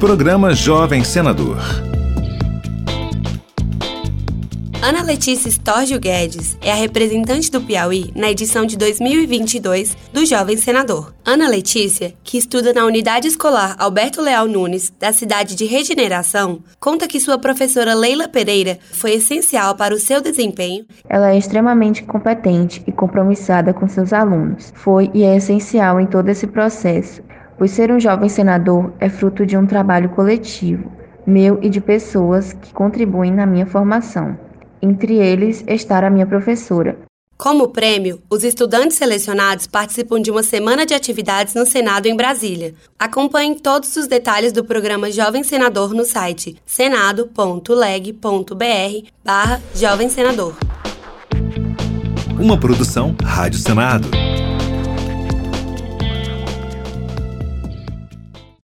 Programa Jovem Senador. Ana Letícia Storgio Guedes é a representante do Piauí na edição de 2022 do Jovem Senador. Ana Letícia, que estuda na Unidade Escolar Alberto Leal Nunes, da cidade de Regeneração, conta que sua professora Leila Pereira foi essencial para o seu desempenho. Ela é extremamente competente e compromissada com seus alunos. Foi e é essencial em todo esse processo, pois ser um jovem senador é fruto de um trabalho coletivo, meu e de pessoas que contribuem na minha formação entre eles estar a minha professora. Como prêmio, os estudantes selecionados participam de uma semana de atividades no Senado em Brasília. Acompanhe todos os detalhes do programa Jovem Senador no site senado.leg.br barra Jovem Senador. Uma produção Rádio Senado.